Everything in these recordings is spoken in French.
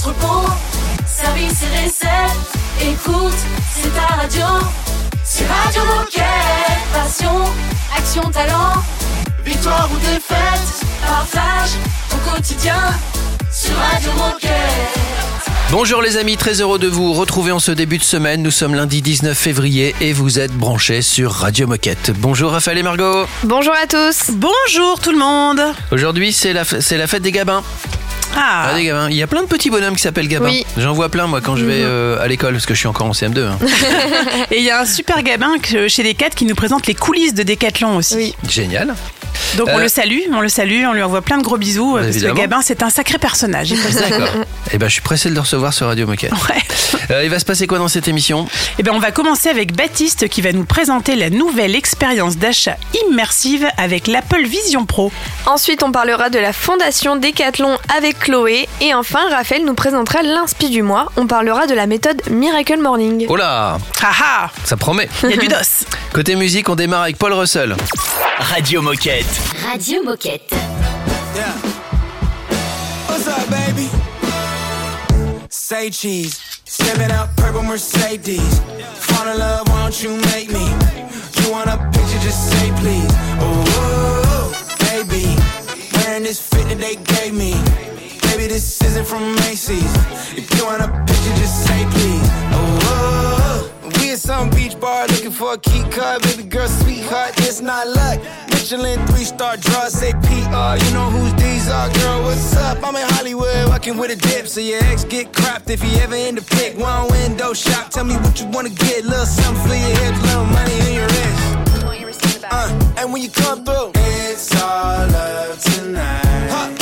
entrepôt. Service et recette, écoute, c'est ta radio. C'est Radio Moquette. Passion, action, talent. Victoire ou défaite, partage au quotidien sur Radio Moquette. Bonjour les amis, très heureux de vous retrouver en ce début de semaine. Nous sommes lundi 19 février et vous êtes branchés sur Radio Moquette. Bonjour Raphaël et Margot. Bonjour à tous. Bonjour tout le monde. Aujourd'hui c'est la, c'est la fête des Gabins. Ah, Ah, des Gabins. Il y a plein de petits bonhommes qui s'appellent Gabins. Oui. J'en vois plein moi quand je vais euh, à l'école parce que je suis encore en CM2. hein. et il y a un super gabin que- chez Decat qui nous présente les coulisses de Décathlon aussi. Oui. Génial. Donc on Euh, le salue, on le salue, on lui envoie plein de gros bisous. Parce que gabin, c'est un sacré personnage. D'accord. Et ben je suis pressé de le recevoir sur Radio Moquette. Ouais. Euh, il va se passer quoi dans cette émission? Eh ben, on va commencer avec Baptiste qui va nous présenter la nouvelle expérience d'achat immersive avec l'Apple Vision Pro. Ensuite, on parlera de la fondation Décathlon avec Chloé. Et enfin, Raphaël nous présentera l'inspi du mois. On parlera de la méthode Miracle Morning. Oh là, Ah ah, ça promet. il y a du dos. Côté musique, on démarre avec Paul Russell. Radio Moquette. Radio Moquette. Yeah. What's up, baby? Say cheese. Stepping out purple Mercedes. Fall in love, why don't you make me? You want a picture, just say please. Oh, baby. Wearing this fit that they gave me. Baby, this isn't from Macy's. If you want a picture, just say please. Oh, whoa. We at some beach bar looking for a key card. Baby girl, sweetheart, it's not luck. Michelin three star draw, say PR. You know who's these are, girl. What's up? I'm in Hollywood, walking with a dip. So your ex get cropped if he ever in the pic. One window shop, tell me what you wanna get. Little something for your hips, little money in your wrist. Uh, and when you come through, it's all love tonight. Huh,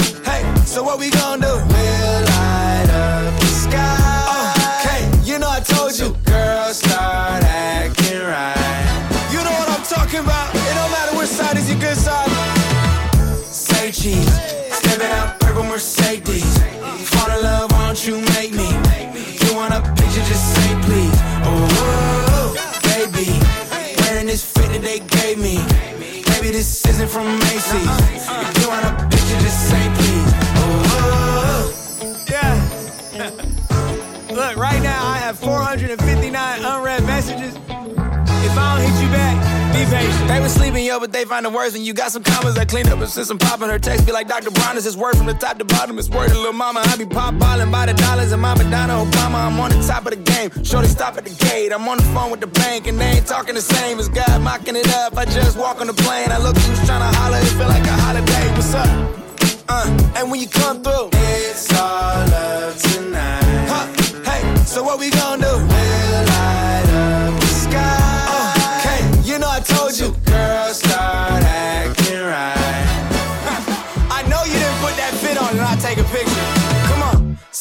so what we gon' do? We'll light up the sky. Okay, you know I told you, girls start acting right. You know what I'm talking about. It don't matter which side is your good side. Say cheese, stepping out purple Mercedes. Fall in love, why don't you make me? You want a picture, just say please. Oh, baby, wearing this fit that they gave me. Baby, this isn't from Macy's. They was sleeping, yo, but they find the words And you got some commas. that cleaned up and sent some pop in her text. Be like Dr. Brown, is is word from the top to bottom. It's word to little mama. I be pop ballin' by the dollars and my Madonna Obama. I'm on the top of the game. Shorty stop at the gate. I'm on the phone with the bank and they ain't talking the same as God mocking it up. I just walk on the plane. I look who's trying to holler. It feel like a holiday. What's up? Uh, and when you come through, it's all love tonight. Huh, hey, so what we gon' do? We'll light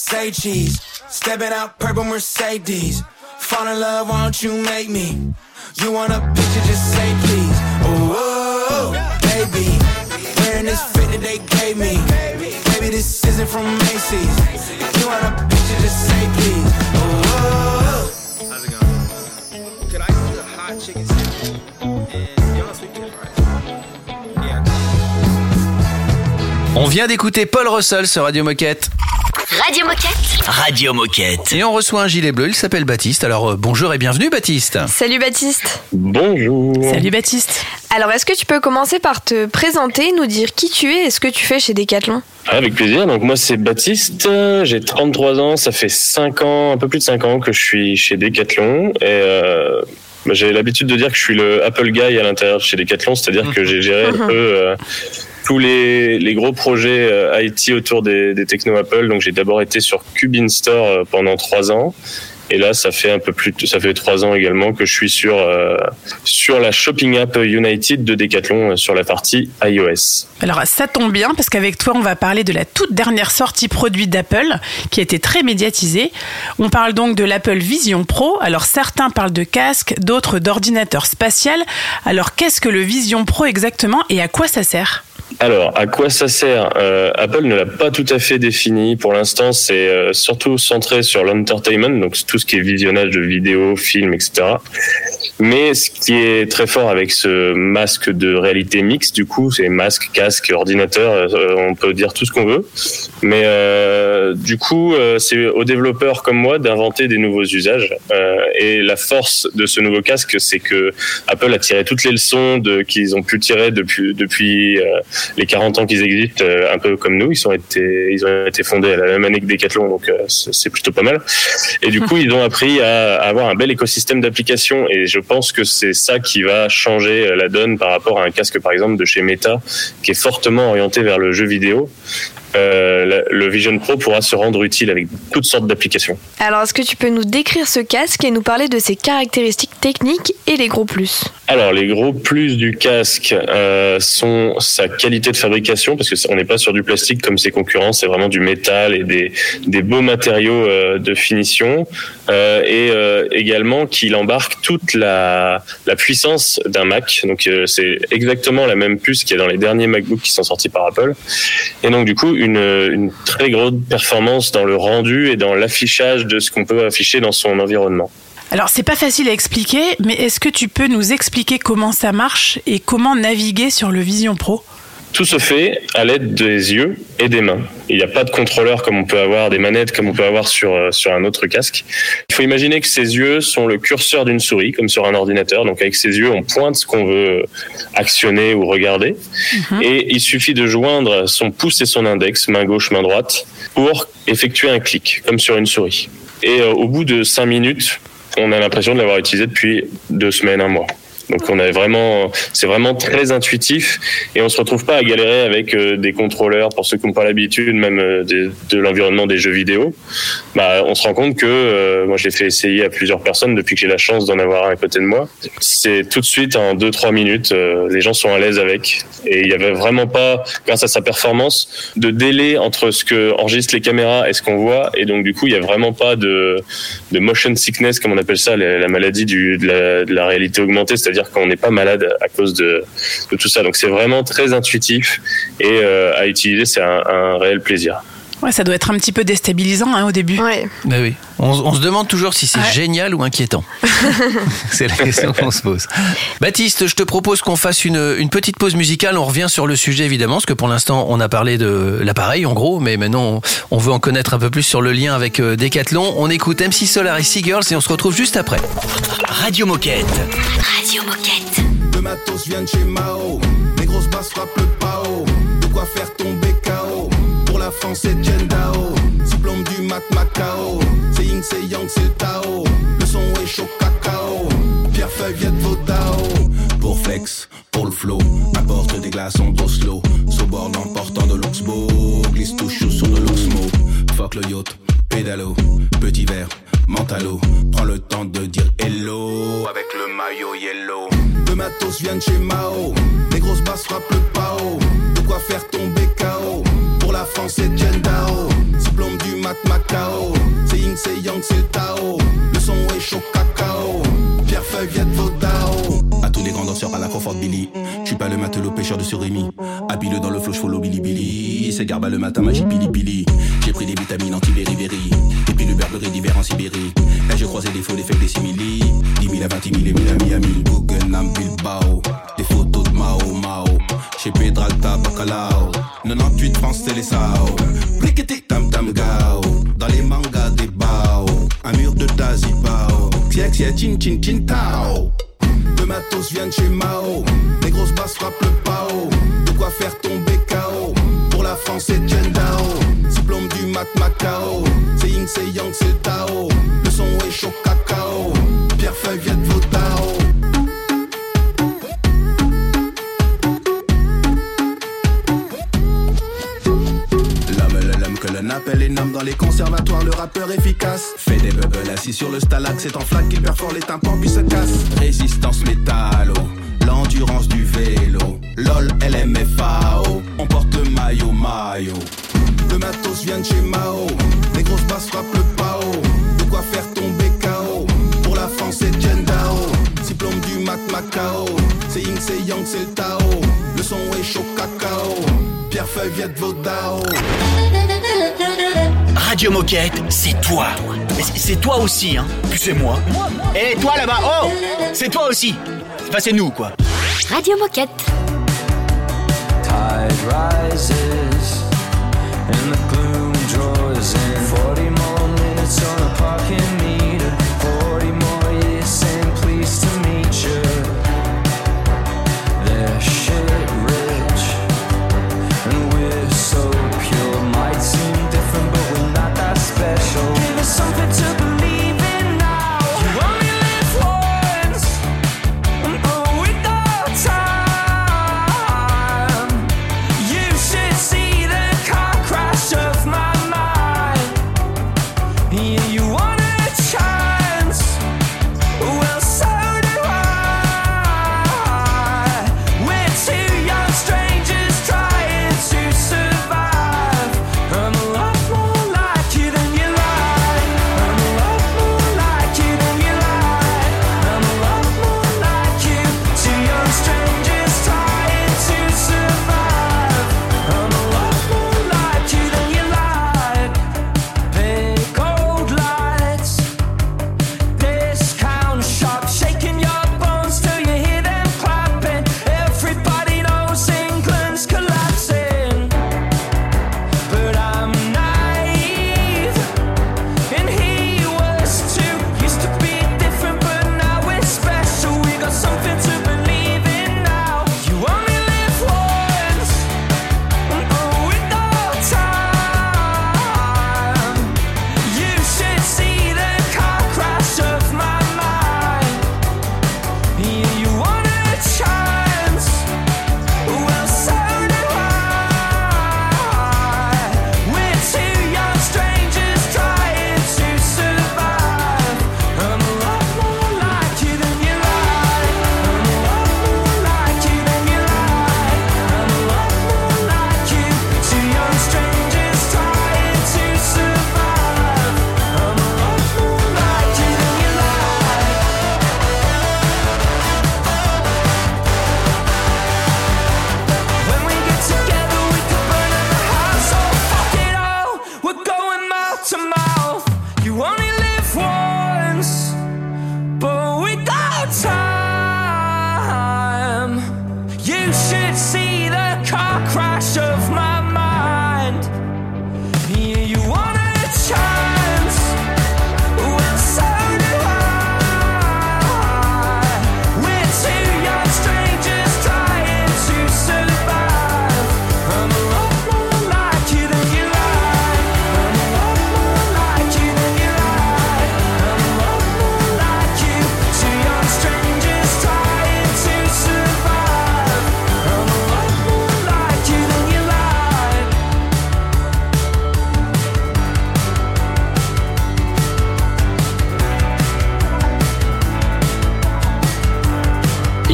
say cheese, stepping out purple Mercedes. Fall in love, why don't you make me? You want a picture, just say please. Oh, baby, wearing this fit that they gave me. Baby, this isn't from Macy's. If you want a picture, just say please. On vient d'écouter Paul Russell sur Radio Moquette. Radio Moquette. Radio Moquette. Et on reçoit un gilet bleu, il s'appelle Baptiste. Alors euh, bonjour et bienvenue Baptiste. Salut Baptiste. Bonjour. Salut Baptiste. Alors, est-ce que tu peux commencer par te présenter, nous dire qui tu es et ce que tu fais chez Décathlon Avec plaisir. Donc moi c'est Baptiste, j'ai 33 ans, ça fait 5 ans, un peu plus de 5 ans que je suis chez Decathlon et euh, bah, j'ai l'habitude de dire que je suis le Apple guy à l'intérieur de chez Decathlon, c'est-à-dire que j'ai géré un peu euh, tous les, gros projets euh, IT autour des, des techno Apple. Donc j'ai d'abord été sur Cubin Store euh, pendant 3 ans. Et là, ça fait un peu plus, de- ça fait trois ans également que je suis sur euh, sur la shopping app United de Decathlon sur la partie iOS. Alors ça tombe bien parce qu'avec toi on va parler de la toute dernière sortie produit d'Apple qui a été très médiatisée. On parle donc de l'Apple Vision Pro. Alors certains parlent de casque, d'autres d'ordinateur spatial. Alors qu'est-ce que le Vision Pro exactement et à quoi ça sert? Alors, à quoi ça sert Euh, Apple ne l'a pas tout à fait défini. Pour l'instant, c'est euh, surtout centré sur l'entertainment, donc tout ce qui est visionnage de vidéos, films, etc. Mais ce qui est très fort avec ce masque de réalité mixte, du coup, c'est masque, casque, ordinateur, euh, on peut dire tout ce qu'on veut. Mais euh, du coup, euh, c'est aux développeurs comme moi d'inventer des nouveaux usages. Euh, et la force de ce nouveau casque, c'est que Apple a tiré toutes les leçons qu'ils ont pu tirer depuis, depuis les 40 ans qu'ils existent, euh, un peu comme nous. Ils ont été, ils ont été fondés à la même année que Decathlon, donc euh, c'est plutôt pas mal. Et du coup, ils ont appris à, à avoir un bel écosystème d'applications. Et je pense que c'est ça qui va changer euh, la donne par rapport à un casque, par exemple, de chez Meta, qui est fortement orienté vers le jeu vidéo. Euh, le Vision Pro pourra se rendre utile avec toutes sortes d'applications. Alors, est-ce que tu peux nous décrire ce casque et nous parler de ses caractéristiques techniques et les gros plus Alors, les gros plus du casque euh, sont sa qualité de fabrication, parce que c'est- on n'est pas sur du plastique comme ses concurrents, c'est vraiment du métal et des, des beaux matériaux euh, de finition, et également qu'il embarque toute la, la puissance d'un Mac. Donc, c'est exactement la même puce qu'il y a dans les derniers MacBooks qui sont sortis par Apple. Et donc, du coup, une, très grosse performance dans le rendu et dans l'affichage de ce qu'on peut afficher dans son environnement. Alors, c'est pas facile à expliquer, mais est-ce que tu peux nous expliquer comment ça marche et comment naviguer sur le Vision Pro? Tout se fait à l'aide des yeux et des mains. Il n'y a pas de contrôleur comme on peut avoir, des manettes comme on peut avoir sur, euh, sur un autre casque. Il faut imaginer que ces yeux sont le curseur d'une souris, comme sur un ordinateur. Donc avec ces yeux, on pointe ce qu'on veut actionner ou regarder. Et il suffit de joindre son pouce et son index, main gauche, main droite, pour effectuer un clic, comme sur une souris. Et euh, au bout de cinq minutes, on a l'impression de l'avoir utilisé depuis deux semaines, un mois. Donc on a vraiment, c'est vraiment très intuitif et on se retrouve pas à galérer avec euh, des contrôleurs pour ceux qui n'ont pas l'habitude même euh, de, l'environnement des jeux vidéo. Bah, on se rend compte que euh, moi j'ai fait essayer à plusieurs personnes depuis que j'ai la chance d'en avoir un à côté de moi. C'est tout de suite en 2-3 minutes, euh, les gens sont à l'aise avec et il y avait vraiment pas, grâce à sa performance, de délai entre ce que enregistrent les caméras et ce qu'on voit et donc du coup il y a vraiment pas de, de motion sickness comme on appelle ça, la, la maladie du, de, la, de la réalité augmentée, c'est-à-dire qu'on n'est pas malade à cause de, tout ça. Donc c'est vraiment très intuitif et euh, à utiliser c'est un réel plaisir. Ouais, ça doit être un petit peu déstabilisant hein, au début. Ouais. Ben oui. On, on se demande toujours si c'est Ouais. génial ou inquiétant. c'est la question qu'on se pose. Baptiste, je te propose qu'on fasse une, une petite pause musicale. On revient sur le sujet évidemment, parce que pour l'instant on a parlé de l'appareil en gros, mais maintenant on, on veut en connaître un peu plus sur le lien avec euh, Decathlon. On écoute MC Solar et Seagirls et on se retrouve juste après. Radio Moquette. Radio Moquette. Le matos vient de chez Mao. Les grosses basses frappent le pao. De quoi faire tomber la France, c'est Dao. Diplôme du Mac Macao. C'est Ying, c'est Yang, c'est le Tao. Le son est chaud cacao. Pierre Feuille, Viet Vodao. Pour flex, pour le flow. Apporte des glaçons d'Oslo. Sobord en portant de l'Oxbo. Glisse tout chaud sur de l'Oxmo. Fuck le yacht, pédalo. Petit verre, mentalo. Prends le temps de dire hello. Avec le maillot yellow. Le matos vient de chez Mao. Les grosses basses frappent le pao. De quoi faire tomber KO. Pour la France, c'est Dao. Diplôme du Mac Macao. C'est Ying, c'est Yang, c'est Tao. Le son est chaud cacao. Pierre Feuille, Viet Vodao. À tous les grands danseurs à la confort Billy. Je suis pas le matelot pêcheur de surimi. Habile dans le flow, follow Billy Billy. C'est garba le matin, magie pili pili. Des vitamines anti-beriberi. Et puis le berberie d'hiver en Sibérie. Là, j'ai croisé des faux, des faits, des simili. 10 000 à 20 000 et 1000 à Miami. Bilbao. Des photos de Mao Mao. Chez Pedralta, Bacalao. 98 France, c'est les Sao. Briqueté, tam tam gao. Dans les mangas des bao. Un mur de Tazibao. Xiek, xiek, chin chin chin tao. Le matos vient de chez Mao. Les grosses basses frappent le pao. De quoi faire tomber KO. Pour la France, c'est Dao. Diplôme du Mac Macao. C'est Ying, c'est Yang, c'est Tao. Le son est chaud cacao. Pierre Feuille, Viet l'homme que l'on appelle énorme dans les conservatoires, le rappeur efficace. Fait des bubbles assis sur le stalag, c'est en flaque qu'il perfore les tympans puis se casse. Résistance métallo, l'endurance du vélo. LOL, LMFAO, on porte le maillot maillot. Le matos vient de chez Mao, les grosses basses frappent le pao. De quoi faire tomber KO. Pour la France, c'est Dao. Diplôme du Mac Macao. C'est Ying, c'est Yang, c'est le Tao. Le son est chaud cacao. pierre-feuille vient de vos daos. Radio Moquette, c'est toi. Mais c'est- c'est toi aussi, hein. Puis c'est moi. Et toi là-bas, oh C'est toi aussi. Enfin, c'est nous, quoi. Radio Moquette. tide rises and the gloom draws in. 40 more minutes on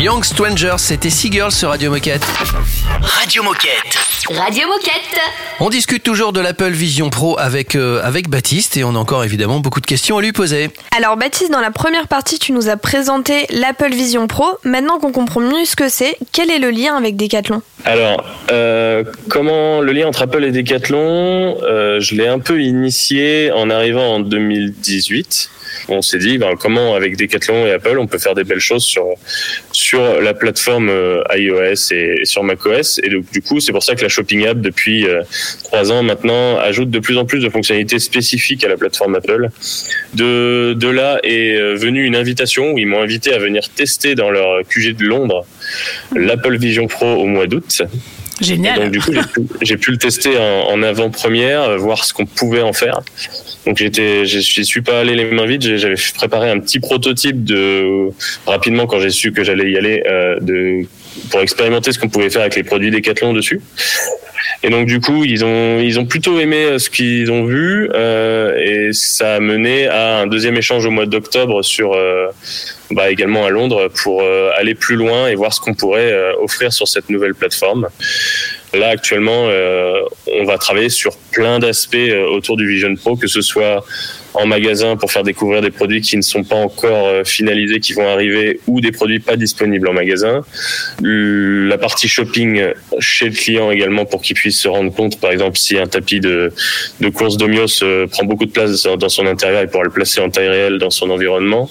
Young Strangers, c'était Seagirls sur Radio Moquette. Radio Moquette. Radio Moquette. On discute toujours de l'Apple Vision Pro avec, euh, avec Baptiste et on a encore évidemment beaucoup de questions à lui poser. Alors Baptiste, dans la première partie, tu nous as présenté l'Apple Vision Pro. Maintenant qu'on comprend mieux ce que c'est, quel est le lien avec Decathlon? Alors, euh, comment le lien entre Apple et Decathlon? Euh, Je l'ai un peu initié en arrivant en 2018. On s'est dit, ben, comment avec Decathlon et Apple, on peut faire des belles choses sur sur la plateforme euh, iOS et, et sur macOS. Et donc, du coup, c'est pour ça que la Shopping App, depuis euh, trois ans maintenant, ajoute de plus en plus de fonctionnalités spécifiques à la plateforme Apple. De, de là est euh, venue une invitation où ils m'ont invité à venir tester dans leur QG de Londres l'Apple Vision Pro au mois d'août. Et Génial. donc du coup, j'ai pu, le tester en, en avant-première, voir ce qu'on pouvait en faire. Donc j'étais, j'y suis pas allé les mains vides. J'avais préparé un petit prototype de rapidement quand j'ai su que j'allais y aller euh, de pour expérimenter ce qu'on pouvait faire avec les produits Decathlon dessus. Et donc du coup, ils ont ils ont plutôt aimé euh, ce qu'ils ont vu euh, et ça a mené à un deuxième échange au mois d'octobre sur euh, bah, également à Londres pour euh, aller plus loin et voir ce qu'on pourrait offrir sur cette nouvelle plateforme. Là actuellement, euh, on va travailler sur plein d'aspects euh, autour du Vision Pro, que ce soit en magasin pour faire découvrir des produits qui ne sont pas encore euh, finalisés, qui vont arriver, ou des produits pas disponibles en magasin. La partie shopping chez le client également pour qu'il puisse se rendre compte, par exemple, si un tapis de, de course d'Omios euh, prend beaucoup de place dans son intérieur, il pourra le placer en taille réelle dans son environnement.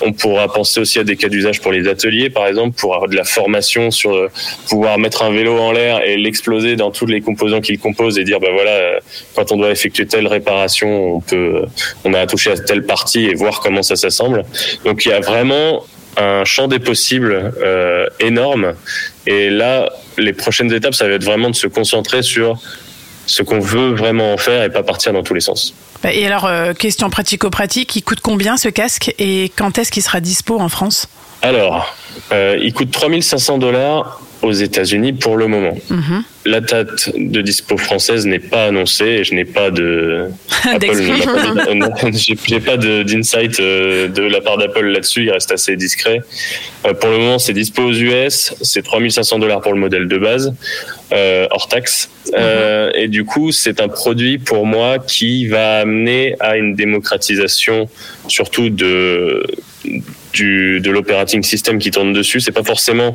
On pourra penser aussi à des cas d'usage pour les ateliers, par exemple, pour avoir de la formation sur euh, pouvoir mettre un vélo en l'air et l'exploser dans tous les composants qu'il compose et dire, ben voilà, quand on doit effectuer telle réparation, on peut, on a touché à telle partie et voir comment ça s'assemble. Donc il y a vraiment un champ des possibles euh, énorme. Et là, les prochaines étapes, ça va être vraiment de se concentrer sur ce qu'on veut vraiment en faire et pas partir dans tous les sens. Bah, Et alors, euh, question pratico-pratique, il coûte combien ce casque et quand est-ce qu'il sera dispo en France? Alors, euh, il coûte 3500 dollars aux États-Unis pour le moment. Mhm. La date de dispo française n'est pas annoncée et je n'ai pas de Apple j'ai pas d'insight euh, de la part d'Apple là-dessus. Il reste assez discret. Euh, Pour le moment, c'est dispo aux US. C'est 3500 dollars pour le modèle de base euh, hors taxe. Euh, et du coup, c'est un produit pour moi qui va amener à une démocratisation, surtout de du, de l'operating system qui tourne dessus. C'est pas forcément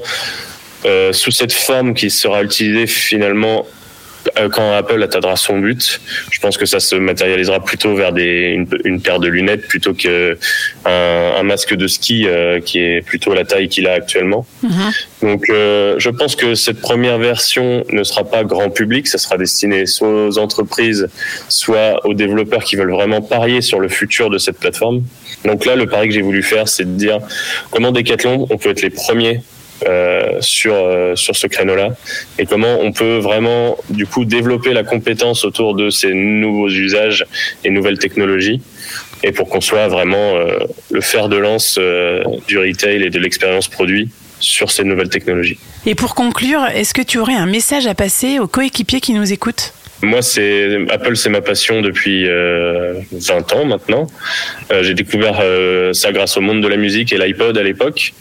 euh, sous cette forme qui sera utilisée finalement euh, quand Apple atteindra son but. Je pense que ça se matérialisera plutôt vers des, une, une paire de lunettes plutôt que un, un masque de ski euh, qui est plutôt la taille qu'il a actuellement. Donc, euh, je pense que cette première version ne sera pas grand public. Ça sera destiné soit aux entreprises, soit aux développeurs qui veulent vraiment parier sur le futur de cette plateforme. Donc là, le pari que j'ai voulu faire, c'est de dire comment Decathlon, on peut être les premiers euh, sur euh, sur ce créneau-là et comment on peut vraiment du coup développer la compétence autour de ces nouveaux usages et nouvelles technologies et pour qu'on soit vraiment euh, le fer de lance euh, du retail et de l'expérience produit sur ces nouvelles technologies. Et pour conclure, est-ce que tu aurais un message à passer aux coéquipiers qui nous écoutent? Moi, c'est Apple, c'est ma passion depuis euh, 20 ans maintenant. Euh, j'ai découvert euh, ça grâce au monde de la musique et l'iPod à l'époque,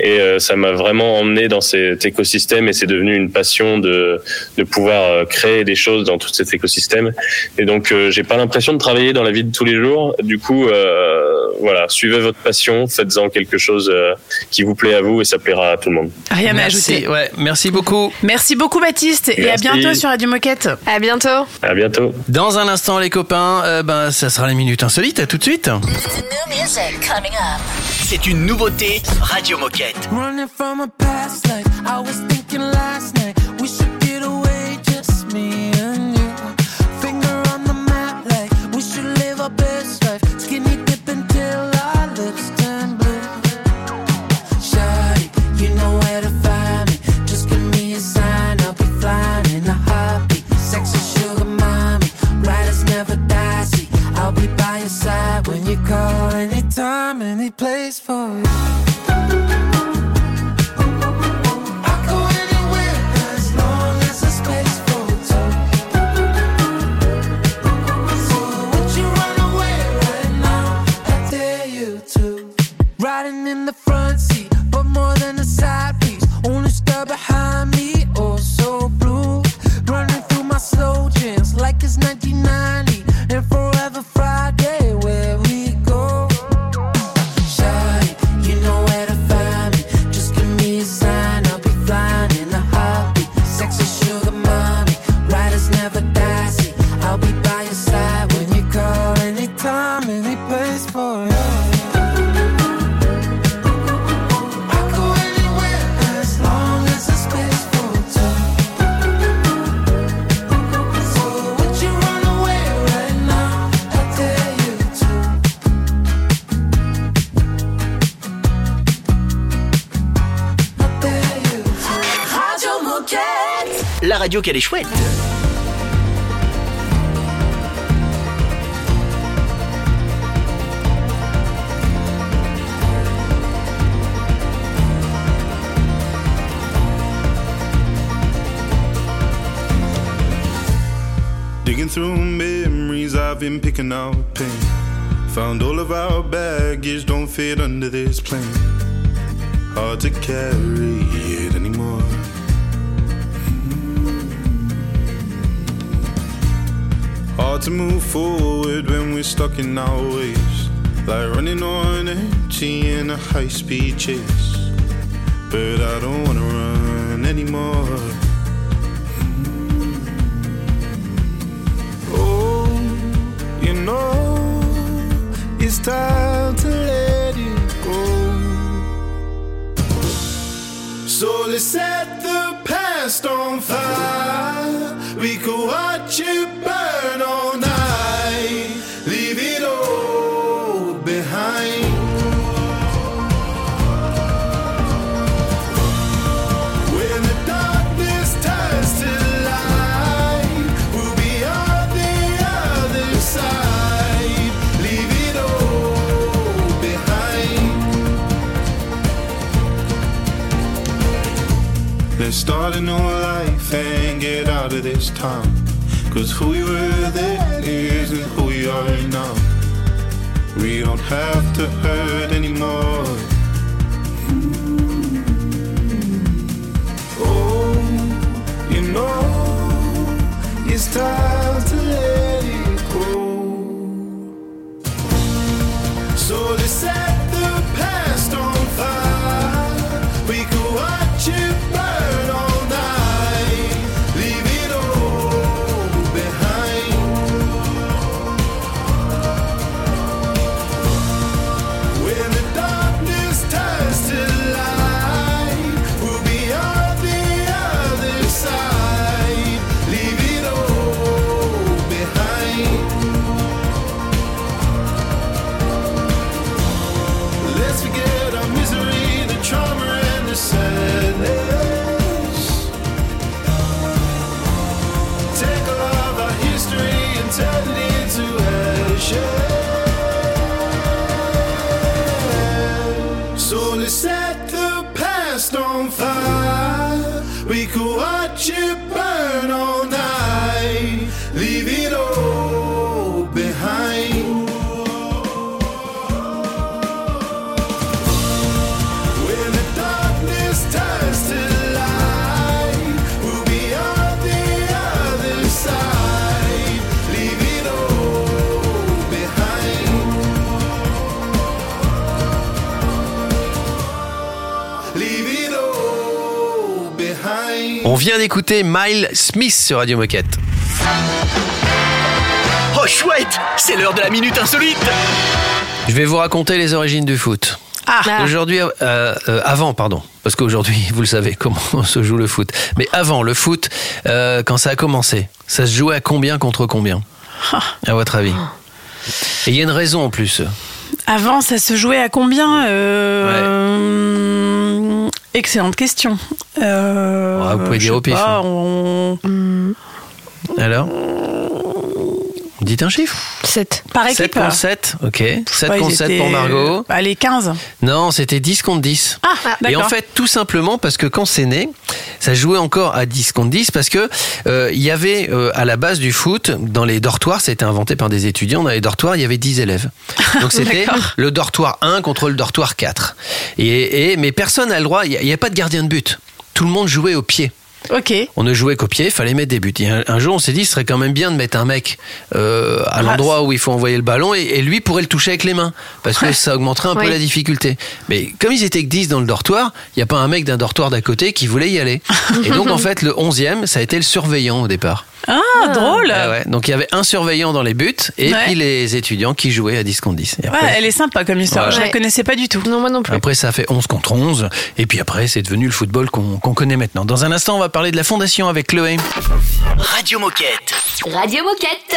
et euh, ça m'a vraiment emmené dans cet écosystème et c'est devenu une passion de de pouvoir créer des choses dans tout cet écosystème. Et donc, euh, j'ai pas l'impression de travailler dans la vie de tous les jours. Du coup, euh, voilà, suivez votre passion, faites-en quelque chose euh, qui vous plaît à vous et ça plaira à tout le monde. Rien à Merci, ajouter. ouais, merci beaucoup. Merci beaucoup Baptiste et à bientôt sur Radio Moquette. À bientôt. À bientôt. Dans un instant, les copains, euh, ben, ça sera les minutes insolites. À tout de suite. C'est une nouveauté Radio Moquette. Call anytime, any place for you. Radio qu'elle est chouette. Digging through memories, I've been picking out pain. Found all of our baggage don't fit under this plane. Hard to carry it anymore. To move forward when we're stuck in our ways. Like running on empty in a high speed chase. But I don't wanna run anymore. Mm. Oh, you know, it's time to let it go. So let's set the past on fire. We could watch it start a new life and get out of this town. Cause who we were then isn't who we are now. We don't have to hurt anymore. Oh, you know, it's time On vient d'écouter Miles Smith sur Radio Moquette. Oh chouette, c'est l'heure de la minute insolite. Je vais vous raconter les origines du foot. Ah, Aujourd'hui, euh, euh, avant, pardon, parce qu'aujourd'hui, vous le savez comment se joue le foot. Mais avant, le foot, euh, quand ça a commencé, ça se jouait à combien contre combien? À votre avis? Et il y a une raison en plus. avant, ça se jouait à combien Euh, Excellente question. Euh, Ouais, vous pouvez dire au pif, pas, hein. on- Alors? Dites un chiffre. 7. Par 7 équipe. contre 7, ok. 7 Ouais, contre ils 7 étaient- pour Margot. Allez, 15. Non, c'était 10 contre 10. Ah, Et d'accord. en fait, tout simplement parce que quand c'est né, ça jouait encore à 10 contre 10 parce que euh, il y avait euh, à la base du foot, dans les dortoirs, c'était inventé par des étudiants, dans les dortoirs, il y avait 10 élèves. Donc c'était le dortoir 1 contre le dortoir 4. Et, et- mais personne n'a le droit, il n'y a, il y a pas de gardien de but. Tout le monde jouait au pied. Ok. On ne jouait qu'au pied, il fallait mettre des buts. Et un, un jour, on s'est dit, ce serait quand même bien de mettre un mec euh, à Ah, l'endroit où il faut envoyer le ballon et, et lui pourrait le toucher avec les mains. Parce que ça augmenterait un peu la difficulté. Mais comme ils étaient que 10 dans le dortoir, il n'y a pas un mec d'un dortoir d'à côté qui voulait y aller. Et donc, en fait, le 11e, ça a été le surveillant au départ. Ah, drôle. Ah ouais. Donc, il y avait un surveillant dans les buts et Ouais. puis les étudiants qui jouaient à 10 contre 10. Et Ouais, après, elle est sympa comme histoire. Ouais. Je la Ouais. connaissais pas du tout. Non, moi non plus. après, ça a fait 11 contre 11. Et puis après, c'est devenu le football qu'on connaît maintenant. Dans un instant, on va parler de la fondation avec Chloé. Radio Moquette. Radio Moquette.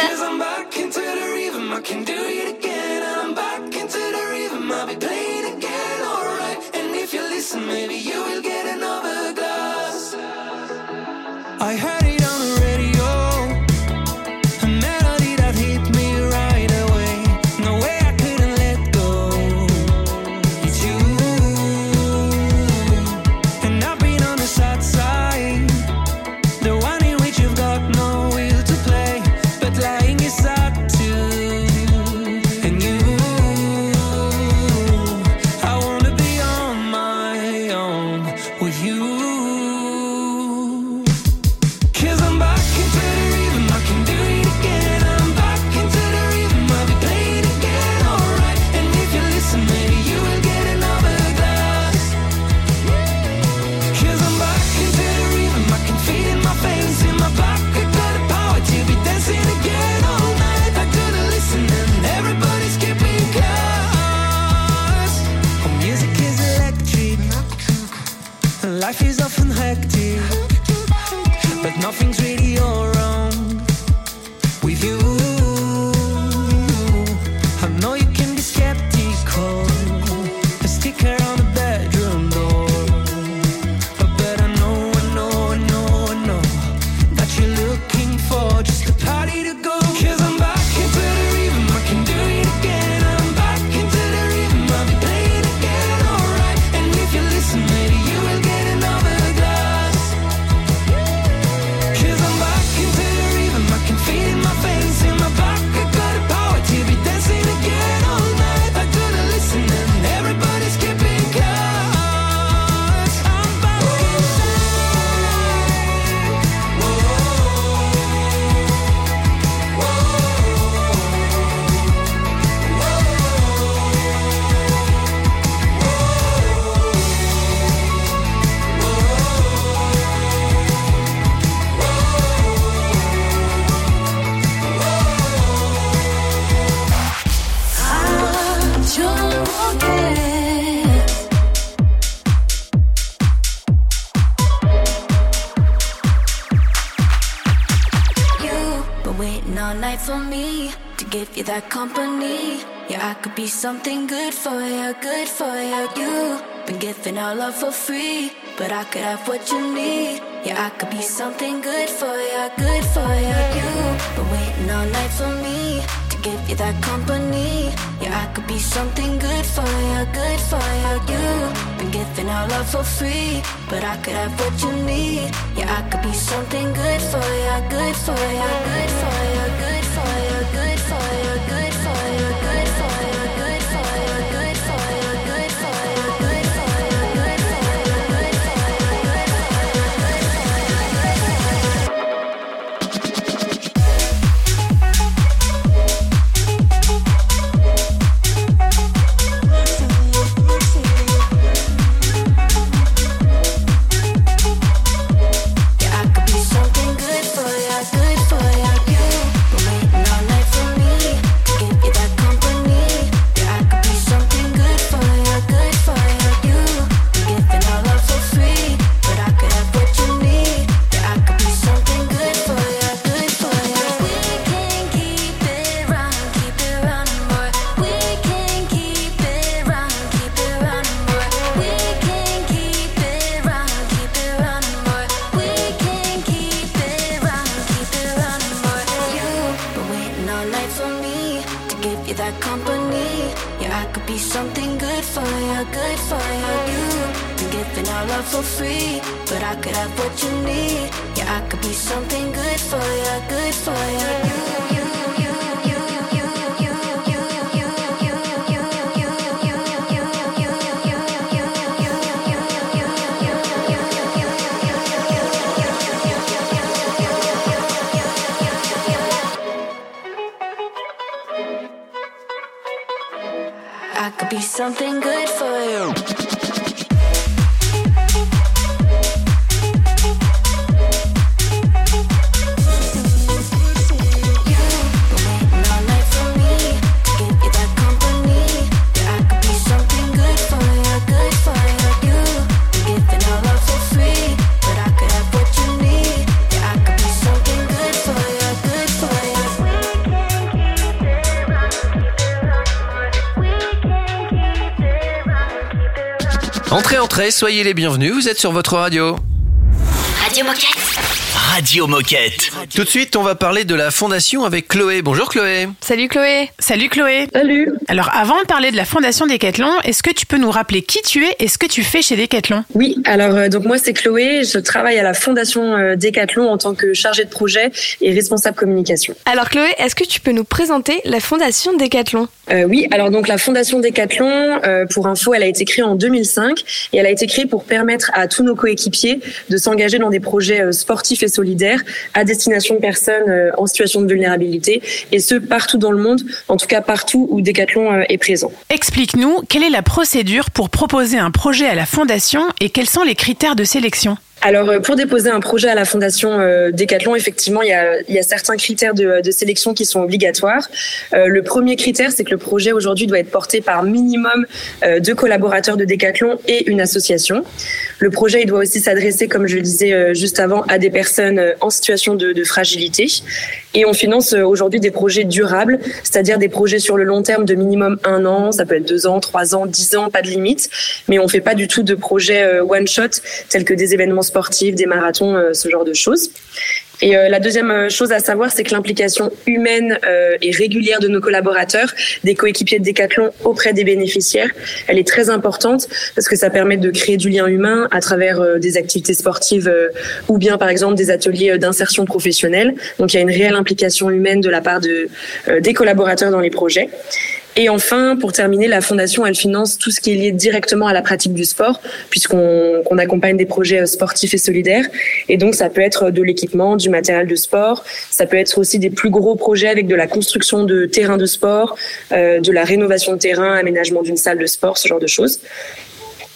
Night for me to give you that company. Yeah, I could be something good for you, good for you. You've been giving our love for free, but I could have what you need. Yeah, I could be something good for you, good for you. You've been waiting all night for me give you that company. Yeah, I could be something good for you, good for you. You've been giving our love for free, but I could have what you need. Yeah, I could be something good for you, good for you, good for you, something good for you. Soyez les bienvenus, vous êtes sur votre radio. Radio Moquette. Radio Moquette. Tout de suite, on va parler de la fondation avec Chloé. Bonjour Chloé. Salut Chloé. Salut Chloé. Salut. Alors avant de parler de la fondation Decathlon, est-ce que tu peux nous rappeler qui tu es et ce que tu fais chez Decathlon? Oui, alors euh, donc moi c'est Chloé, je travaille à la fondation euh, Decathlon en tant que chargée de projet et responsable communication. Alors Chloé, est-ce que tu peux nous présenter la fondation Decathlon? Euh, oui, alors donc la fondation Decathlon, euh, pour info, elle a été créée en 2005 et elle a été créée pour permettre à tous nos coéquipiers de s'engager dans des projets euh, sportifs et solidaires à destination de personnes euh, en situation de vulnérabilité et ce partout dans le monde, en tout cas partout où Decathlon euh, est présent. Explique-nous quelle est la procédure pour proposer un projet à la fondation et quels sont les critères de sélection? Alors, euh, pour déposer un projet à la fondation euh, Decathlon, effectivement, il y a, certains critères de, sélection qui sont obligatoires. Euh, le premier critère, c'est que le projet aujourd'hui doit être porté par minimum deux collaborateurs de Decathlon et une association. Le projet, il doit aussi s'adresser, comme je le disais juste avant, à des personnes en situation de, de fragilité. Et on finance aujourd'hui des projets durables, c'est-à-dire des projets sur le long terme de minimum un an, ça peut être deux ans, trois ans, dix ans, pas de limite. Mais on fait pas du tout de projets one shot tels que des événements sportifs, des marathons, euh, ce genre de choses. Et euh, la deuxième euh, chose à savoir, c'est que l'implication humaine et régulière de nos collaborateurs, des coéquipiers de Decathlon auprès des bénéficiaires, elle est très importante parce que ça permet de créer du lien humain à travers des activités sportives ou bien par exemple des ateliers d'insertion professionnelle. Donc il y a une réelle implication humaine de la part de, des collaborateurs dans les projets. Et enfin, pour terminer, la fondation, elle finance tout ce qui est lié directement à la pratique du sport, puisqu'on qu'on accompagne des projets euh, sportifs et solidaires. Et donc, ça peut être de l'équipement, du matériel de sport. Ça peut être aussi des plus gros projets avec de la construction de terrains de sport, euh, de la rénovation de terrain, aménagement d'une salle de sport, ce genre de choses.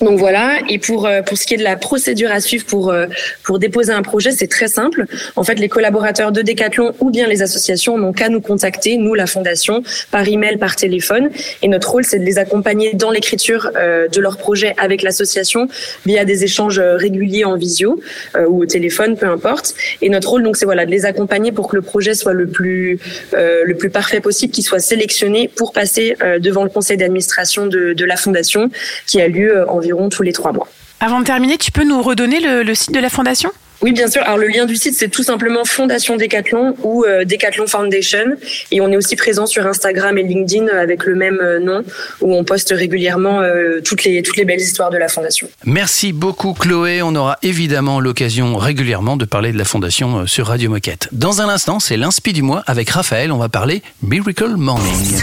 Donc voilà, et pour euh, pour ce qui est de la procédure à suivre pour euh, pour déposer un projet, c'est très simple. En fait, les collaborateurs de Decathlon ou bien les associations n'ont qu'à nous contacter, nous la fondation, par email, par téléphone. Et notre rôle, c'est de les accompagner dans l'écriture euh, de leur projet avec l'association via des échanges réguliers en visio ou au téléphone, peu importe. Et notre rôle, donc, c'est voilà de les accompagner pour que le projet soit le plus le plus parfait possible, qu'il soit sélectionné pour passer devant le conseil d'administration de, de la fondation, qui a lieu euh, environ tous les trois mois. Avant de terminer, tu peux nous redonner le, le site de la fondation? Oui, bien sûr. Alors le lien du site, c'est tout simplement Fondation Decathlon ou euh, Decathlon Foundation. Et on est aussi présent sur Instagram et LinkedIn avec le même euh, nom, où on poste régulièrement euh, toutes les toutes les belles histoires de la fondation. Merci beaucoup Chloé. On aura évidemment l'occasion régulièrement de parler de la fondation euh, sur Radio Moquette. Dans un instant, c'est l'inspi du mois avec Raphaël. On va parler Miracle Morning.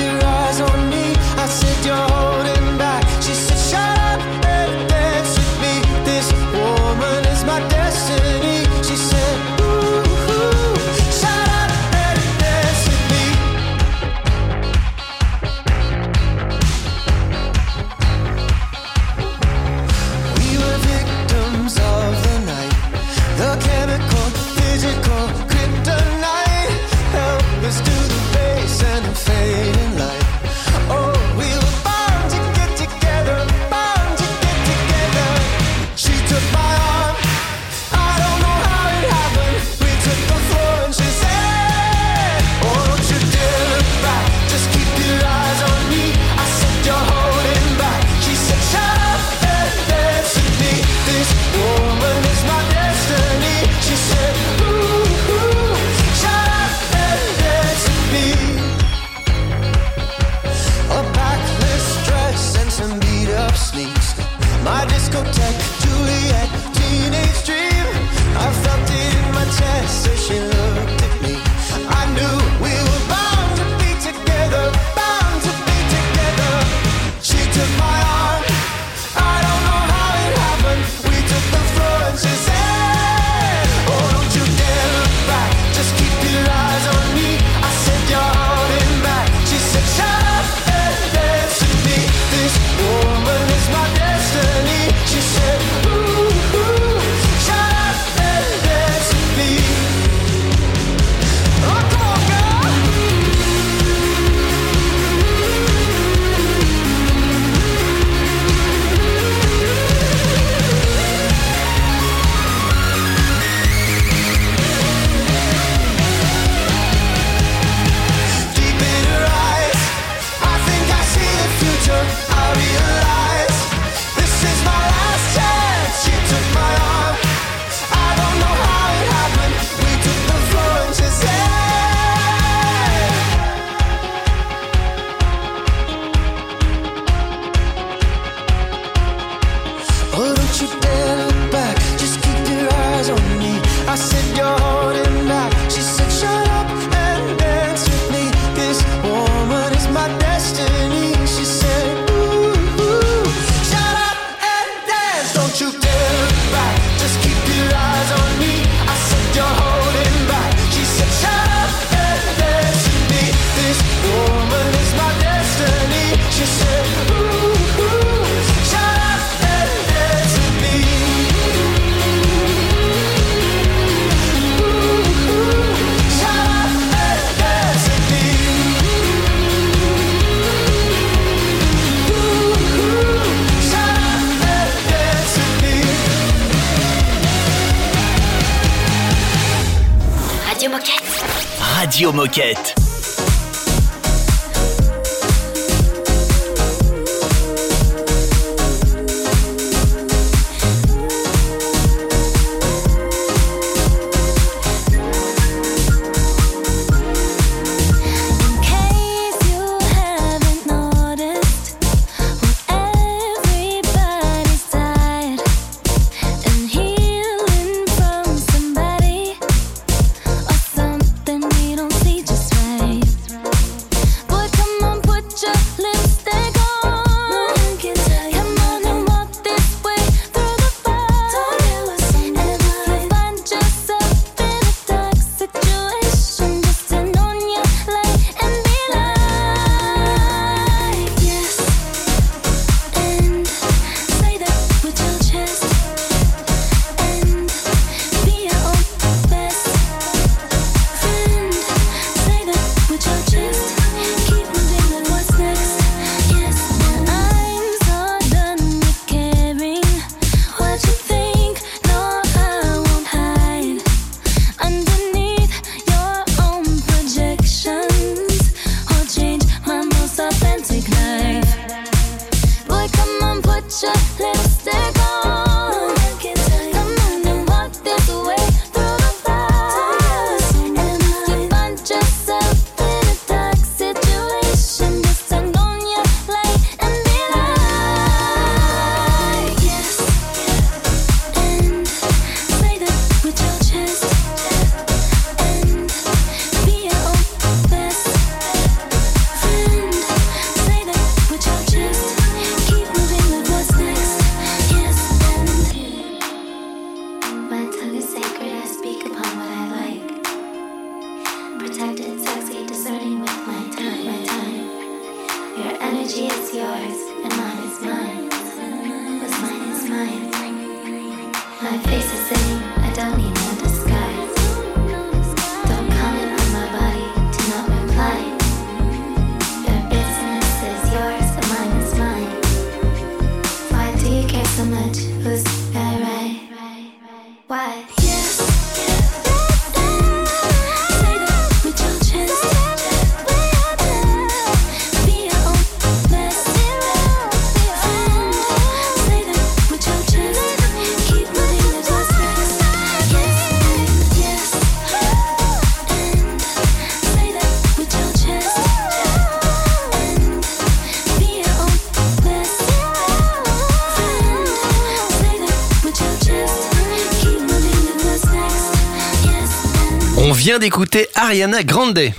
vient d'écouter Ariana Grande.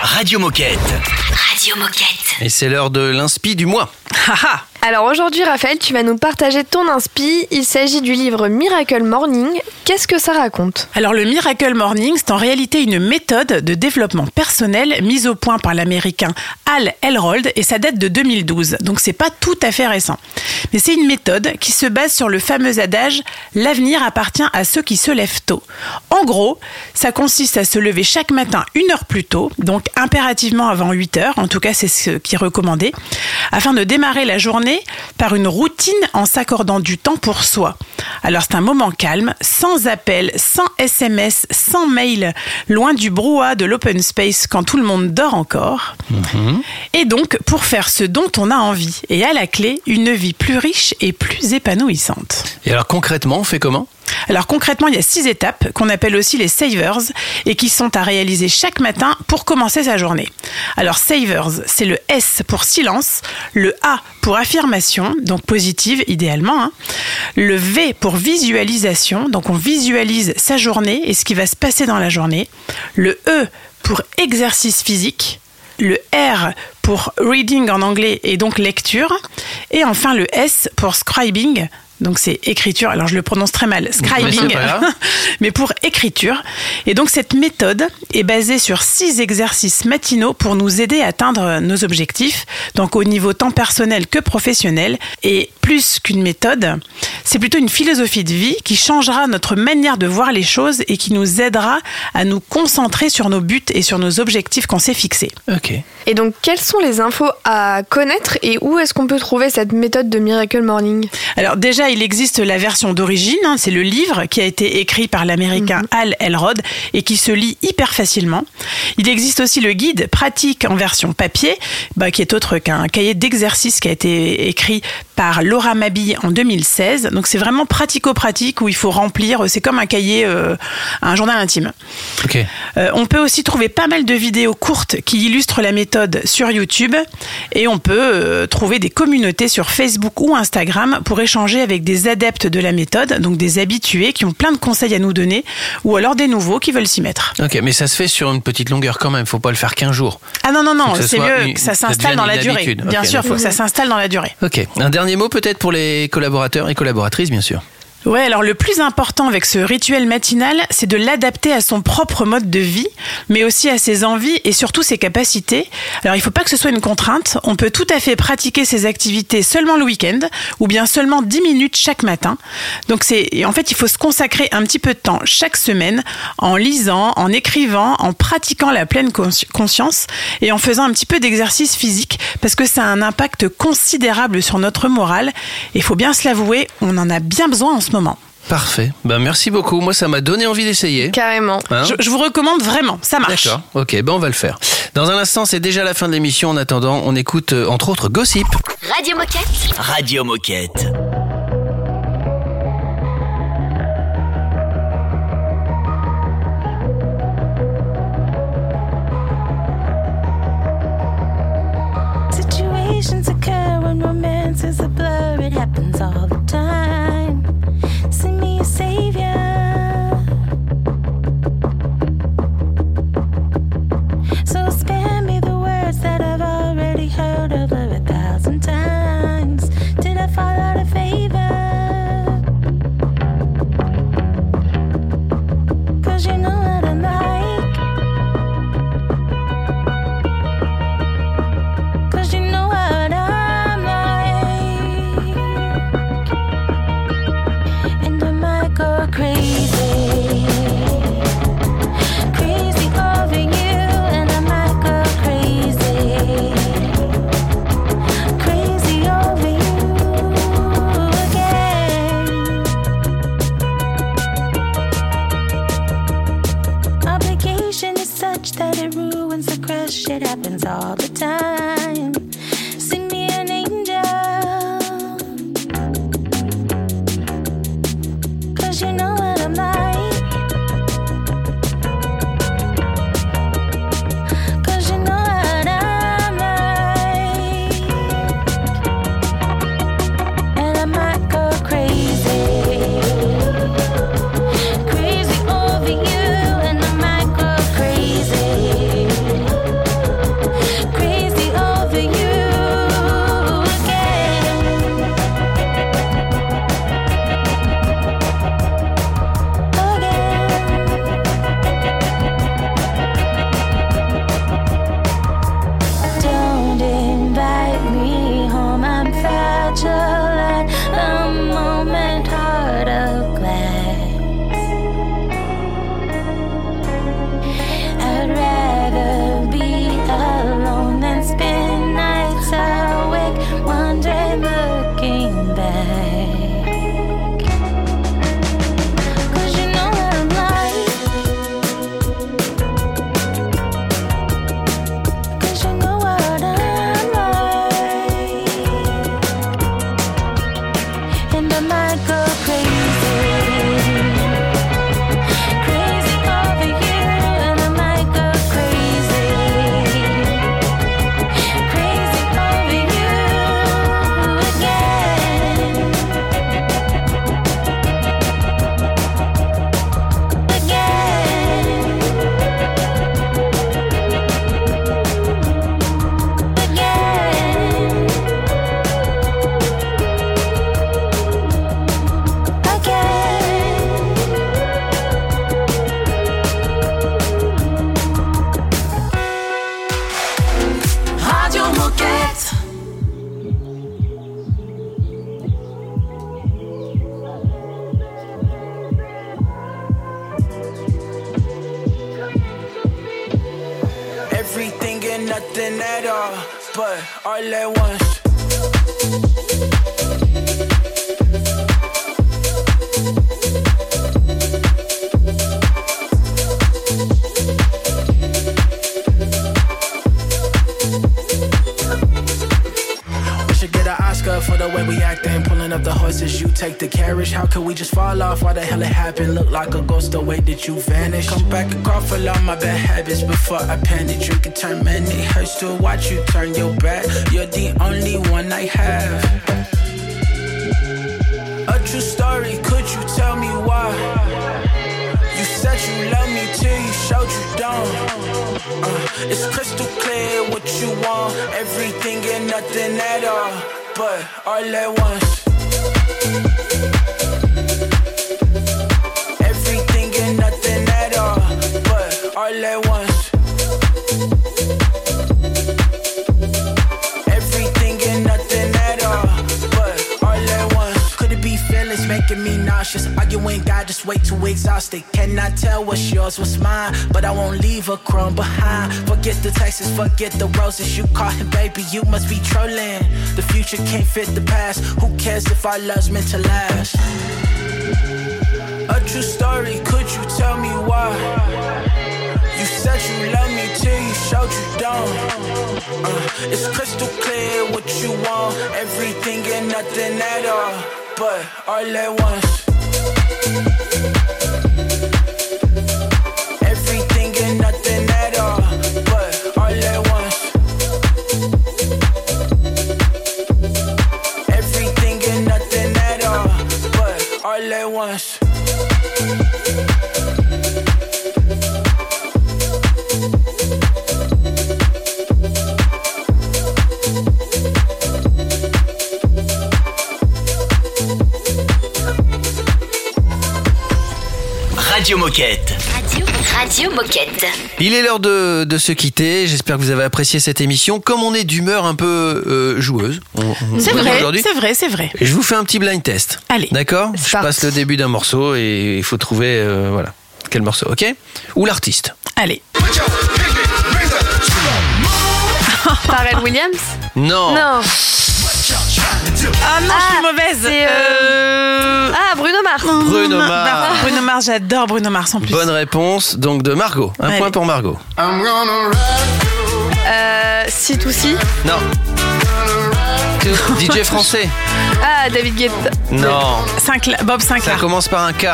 Radio Moquette. Radio Moquette. Et c'est l'heure de l'inspi du mois. Haha Alors aujourd'hui, Raphaël, tu vas nous partager ton inspi. Il s'agit du livre Miracle Morning. Qu'est-ce que ça raconte? Alors le Miracle Morning, c'est en réalité une méthode de développement personnel mise au point par l'américain Hal Elrold et ça date de 2012. Donc c'est pas tout à fait récent. Mais c'est une méthode qui se base sur le fameux adage l'avenir appartient à ceux qui se lèvent tôt. En gros, ça consiste à se lever chaque matin une heure plus tôt, donc impérativement avant 8 heures, en tout cas c'est ce qui est recommandé, afin de démarrer la journée par une routine en s'accordant du temps pour soi. Alors c'est un moment calme, sans appel, sans SMS, sans mail, loin du brouhaha de l'open space quand tout le monde dort encore. Et donc pour faire ce dont on a envie et à la clé une vie plus riche et plus épanouissante. Et alors concrètement, on fait comment? Alors concrètement, il y a six étapes qu'on appelle aussi les savers et qui sont à réaliser chaque matin pour commencer sa journée. Alors savers, c'est le S pour silence, le A pour affirmation, donc positive idéalement, hein. le V pour visualisation, donc on visualise sa journée et ce qui va se passer dans la journée, le E pour exercice physique, le R pour reading en anglais et donc lecture, et enfin le S pour scribing. Donc c'est écriture, alors je le prononce très mal, Mais scribing, grave. mais pour écriture. Et donc cette méthode est basée sur six exercices matinaux pour nous aider à atteindre nos objectifs, donc au niveau tant personnel que professionnel. Et plus qu'une méthode, c'est plutôt une philosophie de vie qui changera notre manière de voir les choses et qui nous aidera à nous concentrer sur nos buts et sur nos objectifs qu'on s'est fixés. Ok. Et donc, quelles sont les infos à connaître et où est-ce qu'on peut trouver cette méthode de Miracle Morning? Alors déjà, il existe la version d'origine, hein, c'est le livre qui a été écrit par l'américain Hal Elrod et qui se lit hyper facilement. Il existe aussi le guide pratique en version papier, bah, qui est autre qu'un cahier d'exercice qui a été écrit par Laura Mabille en 2016. Donc c'est vraiment pratico-pratique où il faut remplir, c'est comme un cahier, euh, un journal intime. Euh, on peut aussi trouver pas mal de vidéos courtes qui illustrent la méthode sur YouTube et on peut euh, trouver des communautés sur Facebook ou Instagram pour échanger avec des adeptes de la méthode, donc des habitués qui ont plein de conseils à nous donner ou alors des nouveaux qui veulent s'y mettre. Ok, mais ça se fait sur une petite longueur quand même. Faut pas le faire qu'un jour. Ah non, non, non, c'est mieux une- que ça s'installe dans la durée. habitude. Bien Ok, sûr, il faut que ça s'installe dans la durée. Ok. Un dernier mot peut-être pour les collaborateurs et collaboratrices, bien sûr. Ouais, alors le plus important avec ce rituel matinal, c'est de l'adapter à son propre mode de vie, mais aussi à ses envies et surtout ses capacités. Alors il faut pas que ce soit une contrainte, on peut tout à fait pratiquer ces activités seulement le week-end ou bien seulement 10 minutes chaque matin. Donc c'est en fait, il faut se consacrer un petit peu de temps chaque semaine en lisant, en écrivant, en pratiquant la pleine consci- conscience et en faisant un petit peu d'exercice physique parce que ça a un impact considérable sur notre morale et il faut bien se l'avouer, on en a bien besoin en ce moment. Parfait. Ben merci beaucoup. Moi, ça m'a donné envie d'essayer. Carrément. Hein Je, je vous recommande vraiment, ça marche. D'accord. Ok, ben on va le faire. Dans un instant, c'est déjà la fin de l'émission. En attendant, on écoute euh, entre autres Gossip. Radio Moquette. Radio Moquette. Up you take the carriage. How could we just fall off? Why the hell it happened? Look like a ghost the way that you vanish. Come back and crawl for all my bad habits before I panic. Drink and turn man, it hurts to watch you turn your back. You're the only one I have. A true story, could you tell me why? You said you love me till you showed you don't. Uh, it's crystal clear what you want. Everything and nothing at all. But all at once. Música making me nauseous? Arguing, God, just way too exhausted. Cannot tell what's yours, what's mine. But I won't leave a crumb behind. Forget the texts, forget the roses. You call him baby, you must be trolling. The future can't fit the past. Who cares if our love's meant to last? A true story, could you tell me why? You said you love me till you showed you don't. Uh, it's crystal clear what you want. Everything and nothing at all. But all at once. Everything and nothing at all. But all at once. Everything and nothing at all. But all at once. Radio Moquette. Radio, Radio Moquette. Il est l'heure de, de se quitter. J'espère que vous avez apprécié cette émission. Comme on est d'humeur un peu euh, joueuse, C'est vrai, aujourd'hui, c'est vrai, c'est vrai. je vous fais un petit blind test. Allez. D'accord Je parti. passe le début d'un morceau et il faut trouver euh, voilà quel morceau, ok Ou l'artiste. Allez. Pharrell Williams? Non. Non. Ah non, je suis mauvaise. c'est, euh, Ah, Bruno Mars. Bruno Bah, Mars. Bruno Mars, j'adore Bruno Mars en plus. Bonne réponse donc de Margot. Un Allez. point pour Margot. Euh, C2C. Non. DJ français. Ah, David Guetta. Non. Sinclair- Bob Ça Sinclair. commence par un K.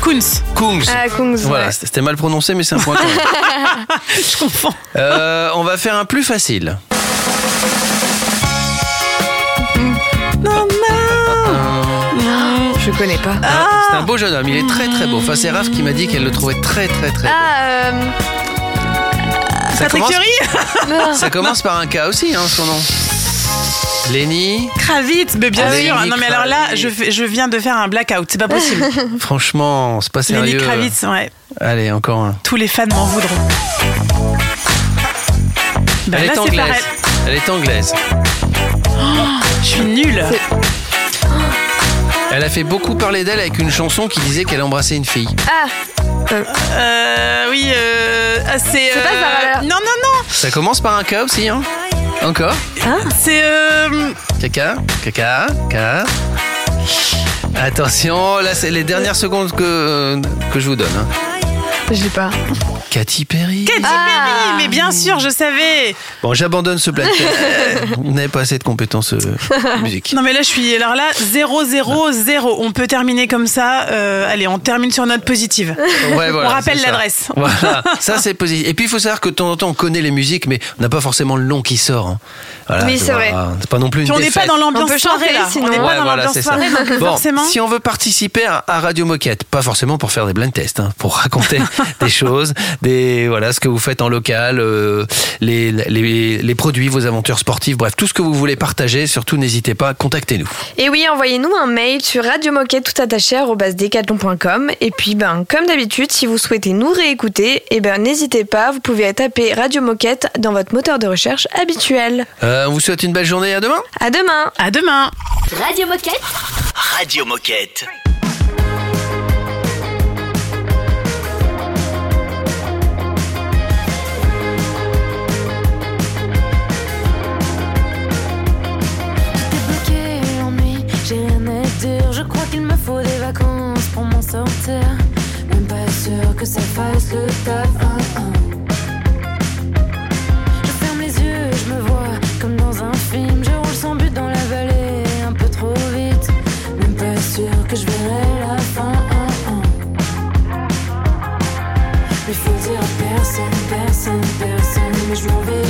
Kunz. Kungs. Ah, Kungs. Voilà, ouais. c'était mal prononcé, mais c'est un point. quand même. Je confonds. Euh, on va faire un plus facile. Je connais pas. C'est un beau jeune homme, il est très très beau. Enfin, c'est Raph qui m'a dit qu'elle le trouvait très très très beau. Ah, euh, Ça Patrick commence, ça commence par un K aussi, hein, son nom. Lenny, Kravitz, mais bien Ah, sûr. Lenny non, mais alors là, Kravitz. je, fais- je viens de faire un blackout. C'est pas possible. franchement, c'est pas Lenny sérieux. Kravitz, ouais. Allez, encore un. Tous les fans m'en voudront. Ben Elle là, est c'est anglaise. pareil. Elle est anglaise. Je suis nulle. Elle a fait beaucoup parler d'elle avec une chanson qui disait qu'elle embrassait une fille. ah, Euh, oui, euh, ah, c'est. C'est pas euh, Sarah. Non, non, non. Ça commence par un K aussi, hein Encore C'est. Euh, Caca, caca, caca. Attention, là c'est les dernières secondes que, que je vous donne. hein. j'ai pas. Katy Perry. Katy Ah. Perry, mais bien sûr, je savais. Bon, j'abandonne ce blind test. Vous n'avez pas assez de compétences euh, musique. Non, mais là, je suis. Alors là, 0, 0, 0. On peut terminer comme ça. Euh, allez, on termine sur note positive. Ouais, voilà, on rappelle l'adresse. Voilà, ça c'est positif. Et puis il faut savoir que de temps en temps on connaît les musiques, mais on n'a pas forcément le nom qui sort. hein. Voilà, Oui, c'est voilà. vrai. C'est pas non plus une Puis on n'est pas dans l'ambiance On soirée, là. sinon. On n'est pas Ouais, dans l'ambiance soirée, donc Bon, forcément. si on veut participer à, à Radio Moquette, pas forcément pour faire des blind tests, hein, pour raconter des choses, des voilà ce que vous faites en local, euh, les, les, les produits, vos aventures sportives, bref, tout ce que vous voulez partager, surtout n'hésitez pas, contactez-nous. Et oui, envoyez-nous un mail sur radiomoquette tout attaché decathlon.com. Et puis, ben, comme d'habitude, si vous souhaitez nous réécouter, eh ben, n'hésitez pas, vous pouvez taper Radio Moquette dans votre moteur de recherche habituel. Euh, on vous souhaite une belle journée, à demain. À demain. À demain. Radio Moquette. Radio Moquette. Sortir. Même pas sûr que ça fasse le taf. Je ferme les yeux, je me vois comme dans un film. Je roule sans but dans la vallée, un peu trop vite. Même pas sûr que je verrai la fin. Mais faut dire à personne, personne, personne. Mais je m'en vais,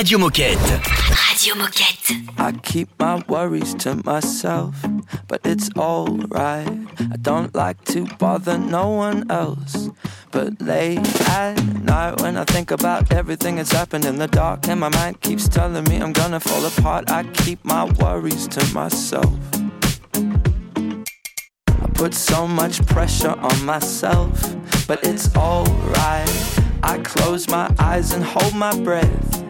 Radio Moquette. Radio Moquette. I keep my worries to myself, but it's alright. I don't like to bother no one else. But late at night, when I think about everything that's happened in the dark, and my mind keeps telling me I'm gonna fall apart, I keep my worries to myself. I put so much pressure on myself, but it's alright. I close my eyes and hold my breath.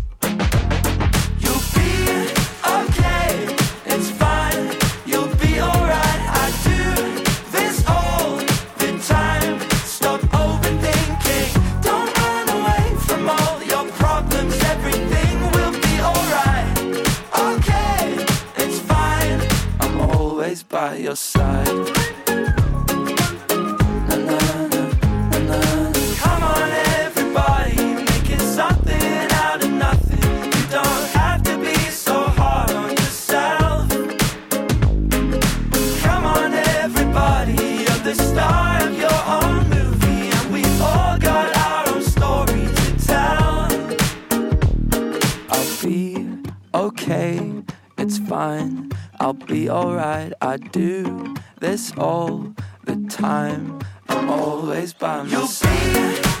Always by your side. be alright. I do this all the time. I'm always by myself.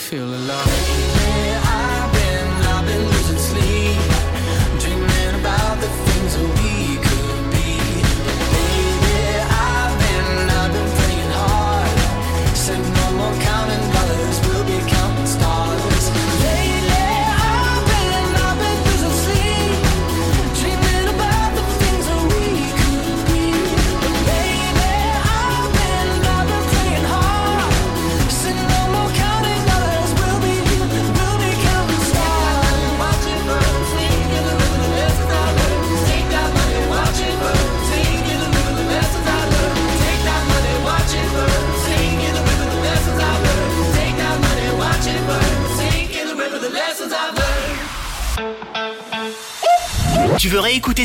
feel alive.